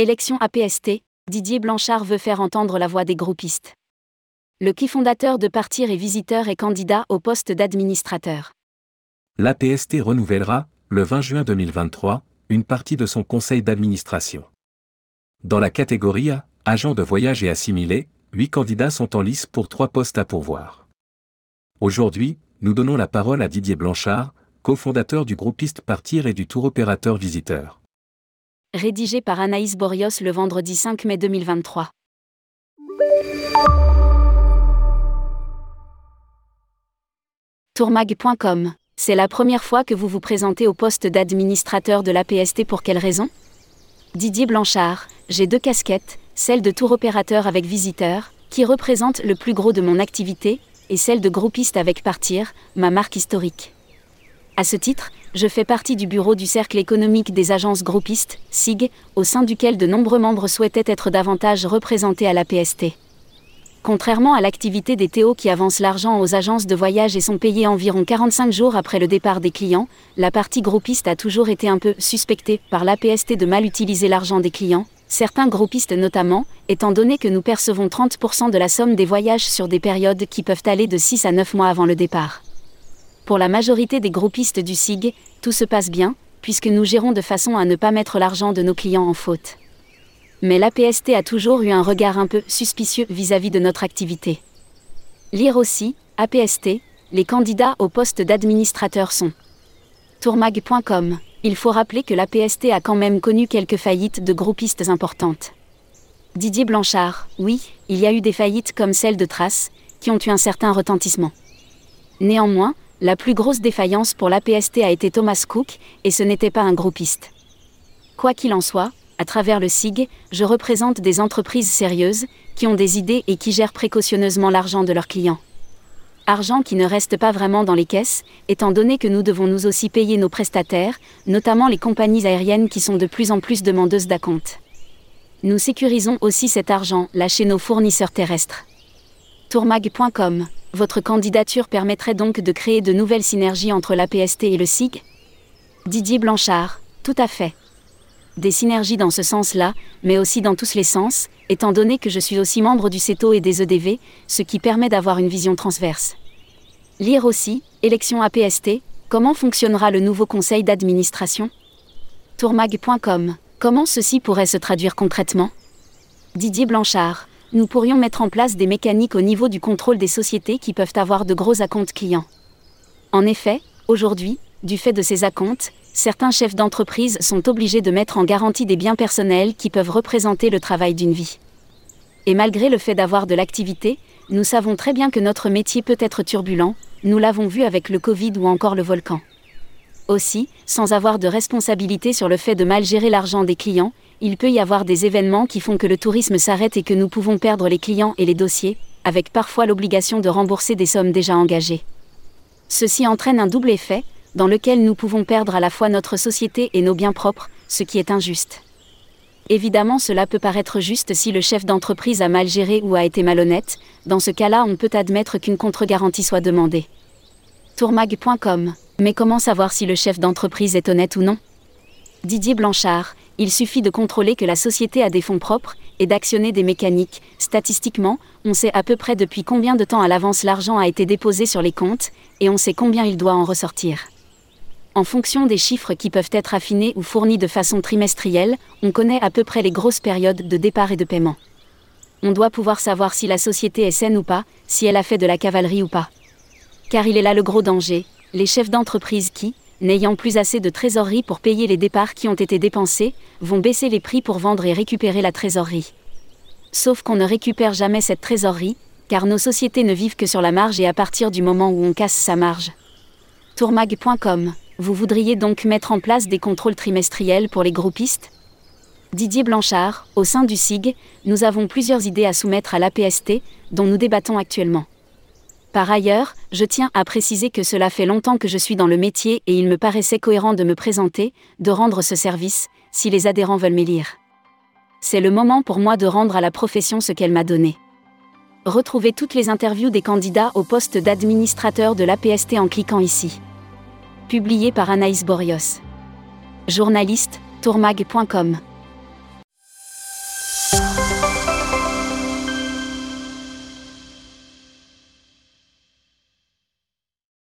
Élection APST, Didier Blanchard veut faire entendre la voix des groupistes. Le qui fondateur de Partir et Visiteur est candidat au poste d'administrateur. L'APST renouvellera, le 20 juin 2023, une partie de son conseil d'administration. Dans la catégorie A, agent de voyage et assimilé, huit candidats sont en lice pour trois postes à pourvoir. Aujourd'hui, nous donnons la parole à Didier Blanchard, cofondateur du groupiste Partir et du tour opérateur Visiteur. Rédigé par Anaïs Borios le vendredi 5 mai 2023. Tourmag.com C'est la première fois que vous vous présentez au poste d'administrateur de l'APST pour quelle raison? Didier Blanchard, j'ai deux casquettes, celle de tour opérateur avec visiteur, qui représente le plus gros de mon activité, et celle de groupiste avec Partir, ma marque historique. À ce titre, je fais partie du bureau du Cercle économique des agences groupistes, SIG, au sein duquel de nombreux membres souhaitaient être davantage représentés à la PST. Contrairement à l'activité des Théo qui avancent l'argent aux agences de voyage et sont payés environ 45 jours après le départ des clients, la partie groupiste a toujours été un peu suspectée par l'APST de mal utiliser l'argent des clients, certains groupistes notamment, étant donné que nous percevons 30% de la somme des voyages sur des périodes qui peuvent aller de 6 à 9 mois avant le départ. Pour la majorité des groupistes du SIG, tout se passe bien, puisque nous gérons de façon à ne pas mettre l'argent de nos clients en faute. Mais l'APST a toujours eu un regard un peu suspicieux vis-à-vis de notre activité. Lire aussi, APST, les candidats au poste d'administrateur sont tourmag.com. Il faut rappeler que l'APST a quand même connu quelques faillites de groupistes importantes. Didier Blanchard, oui, il y a eu des faillites comme celle de Trace, qui ont eu un certain retentissement. Néanmoins, la plus grosse défaillance pour l'APST a été Thomas Cook, et ce n'était pas un groupiste. Quoi qu'il en soit, à travers le SIG, je représente des entreprises sérieuses, qui ont des idées et qui gèrent précautionneusement l'argent de leurs clients. Argent qui ne reste pas vraiment dans les caisses, étant donné que nous devons nous aussi payer nos prestataires, notamment les compagnies aériennes qui sont de plus en plus demandeuses d'acompte. Nous sécurisons aussi cet argent là chez nos fournisseurs terrestres. Tourmag.com votre candidature permettrait donc de créer de nouvelles synergies entre l'APST et le SIG Didier Blanchard, tout à fait. Des synergies dans ce sens-là, mais aussi dans tous les sens, étant donné que je suis aussi membre du CETO et des EDV, ce qui permet d'avoir une vision transverse. Lire aussi, élection APST, comment fonctionnera le nouveau conseil d'administration? Tourmag.com, comment ceci pourrait se traduire concrètement? Didier Blanchard, nous pourrions mettre en place des mécaniques au niveau du contrôle des sociétés qui peuvent avoir de gros acomptes clients. En effet, aujourd'hui, du fait de ces acomptes, certains chefs d'entreprise sont obligés de mettre en garantie des biens personnels qui peuvent représenter le travail d'une vie. Et malgré le fait d'avoir de l'activité, nous savons très bien que notre métier peut être turbulent, nous l'avons vu avec le Covid ou encore le volcan. Aussi, sans avoir de responsabilité sur le fait de mal gérer l'argent des clients, il peut y avoir des événements qui font que le tourisme s'arrête et que nous pouvons perdre les clients et les dossiers, avec parfois l'obligation de rembourser des sommes déjà engagées. Ceci entraîne un double effet, dans lequel nous pouvons perdre à la fois notre société et nos biens propres, ce qui est injuste. Évidemment, cela peut paraître juste si le chef d'entreprise a mal géré ou a été malhonnête, dans ce cas-là, on peut admettre qu'une contre-garantie soit demandée. Tourmag.com Mais comment savoir si le chef d'entreprise est honnête ou non? Didier Blanchard, il suffit de contrôler que la société a des fonds propres et d'actionner des mécaniques. Statistiquement, on sait à peu près depuis combien de temps à l'avance l'argent a été déposé sur les comptes, et on sait combien il doit en ressortir. En fonction des chiffres qui peuvent être affinés ou fournis de façon trimestrielle, on connaît à peu près les grosses périodes de départ et de paiement. On doit pouvoir savoir si la société est saine ou pas, si elle a fait de la cavalerie ou pas. Car il est là le gros danger, les chefs d'entreprise qui, n'ayant plus assez de trésorerie pour payer les départs qui ont été dépensés, vont baisser les prix pour vendre et récupérer la trésorerie. Sauf qu'on ne récupère jamais cette trésorerie, car nos sociétés ne vivent que sur la marge et à partir du moment où on casse sa marge. Tourmag.com, vous voudriez donc mettre en place des contrôles trimestriels pour les groupistes? Didier Blanchard, au sein du SIG, nous avons plusieurs idées à soumettre à l'APST, dont nous débattons actuellement. Par ailleurs, je tiens à préciser que cela fait longtemps que je suis dans le métier et il me paraissait cohérent de me présenter, de rendre ce service, si les adhérents veulent m'élire. C'est le moment pour moi de rendre à la profession ce qu'elle m'a donné. Retrouvez toutes les interviews des candidats au poste d'administrateur de l'APST en cliquant ici. Publié par Anaïs Borios. Journaliste, tourmag.com.